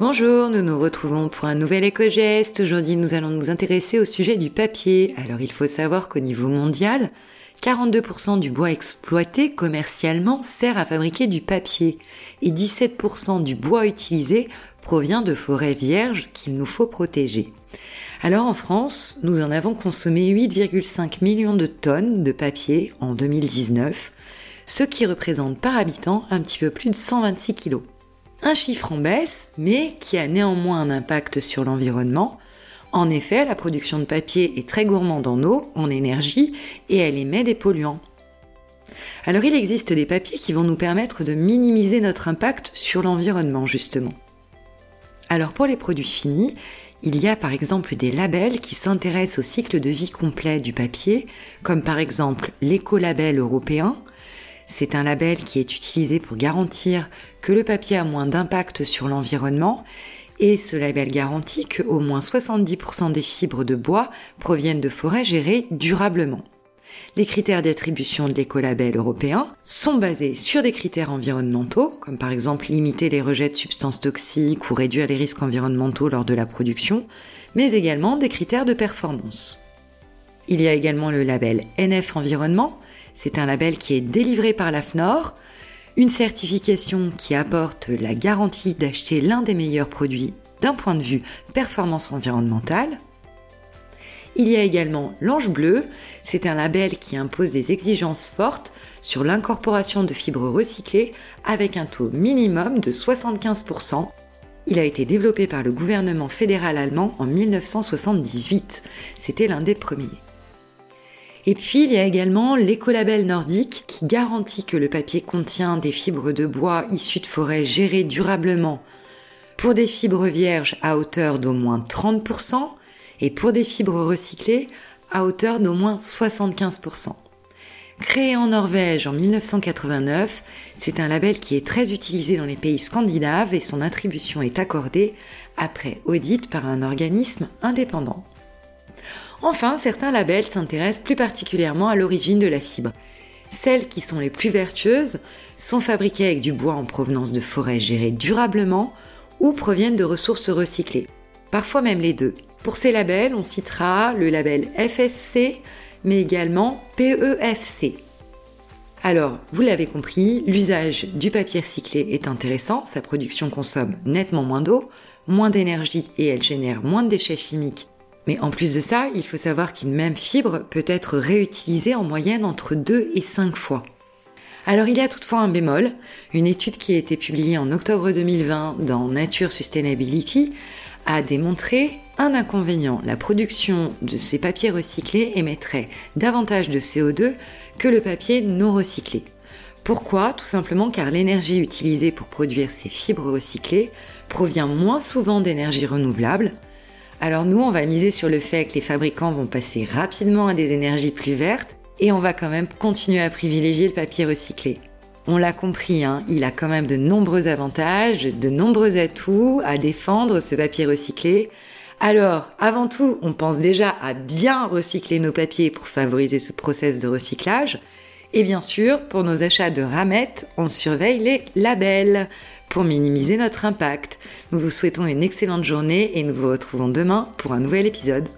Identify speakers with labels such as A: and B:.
A: Bonjour, nous nous retrouvons pour un nouvel éco-geste. Aujourd'hui, nous allons nous intéresser au sujet du papier. Alors, il faut savoir qu'au niveau mondial, 42% du bois exploité commercialement sert à fabriquer du papier et 17% du bois utilisé provient de forêts vierges qu'il nous faut protéger. Alors en France, nous en avons consommé 8,5 millions de tonnes de papier en 2019, ce qui représente par habitant un petit peu plus de 126 kilos. Un chiffre en baisse, mais qui a néanmoins un impact sur l'environnement. En effet, la production de papier est très gourmande en eau, en énergie, et elle émet des polluants. Alors il existe des papiers qui vont nous permettre de minimiser notre impact sur l'environnement, justement. Alors pour les produits finis, il y a par exemple des labels qui s'intéressent au cycle de vie complet du papier, comme par exemple l'écolabel européen, c'est un label qui est utilisé pour garantir que le papier a moins d'impact sur l'environnement et ce label garantit que au moins 70% des fibres de bois proviennent de forêts gérées durablement. Les critères d'attribution de l'écolabel européen sont basés sur des critères environnementaux, comme par exemple limiter les rejets de substances toxiques ou réduire les risques environnementaux lors de la production, mais également des critères de performance. Il y a également le label NF Environnement, c'est un label qui est délivré par la FNOR, une certification qui apporte la garantie d'acheter l'un des meilleurs produits d'un point de vue performance environnementale. Il y a également l'Ange Bleu, c'est un label qui impose des exigences fortes sur l'incorporation de fibres recyclées avec un taux minimum de 75%. Il a été développé par le gouvernement fédéral allemand en 1978. C'était l'un des premiers. Et puis il y a également l'écolabel nordique qui garantit que le papier contient des fibres de bois issues de forêts gérées durablement pour des fibres vierges à hauteur d'au moins 30% et pour des fibres recyclées à hauteur d'au moins 75%. Créé en Norvège en 1989, c'est un label qui est très utilisé dans les pays scandinaves et son attribution est accordée après audit par un organisme indépendant. Enfin, certains labels s'intéressent plus particulièrement à l'origine de la fibre. Celles qui sont les plus vertueuses sont fabriquées avec du bois en provenance de forêts gérées durablement ou proviennent de ressources recyclées. Parfois même les deux. Pour ces labels, on citera le label FSC, mais également PEFC. Alors, vous l'avez compris, l'usage du papier recyclé est intéressant, sa production consomme nettement moins d'eau, moins d'énergie et elle génère moins de déchets chimiques mais en plus de ça, il faut savoir qu'une même fibre peut être réutilisée en moyenne entre 2 et 5 fois. Alors il y a toutefois un bémol, une étude qui a été publiée en octobre 2020 dans Nature Sustainability a démontré un inconvénient. La production de ces papiers recyclés émettrait davantage de CO2 que le papier non recyclé. Pourquoi? Tout simplement car l'énergie utilisée pour produire ces fibres recyclées provient moins souvent d'énergie renouvelable, alors nous, on va miser sur le fait que les fabricants vont passer rapidement à des énergies plus vertes et on va quand même continuer à privilégier le papier recyclé. On l'a compris, hein, il a quand même de nombreux avantages, de nombreux atouts à défendre ce papier recyclé. Alors, avant tout, on pense déjà à bien recycler nos papiers pour favoriser ce process de recyclage. Et bien sûr, pour nos achats de ramettes, on surveille les labels pour minimiser notre impact. Nous vous souhaitons une excellente journée et nous vous retrouvons demain pour un nouvel épisode.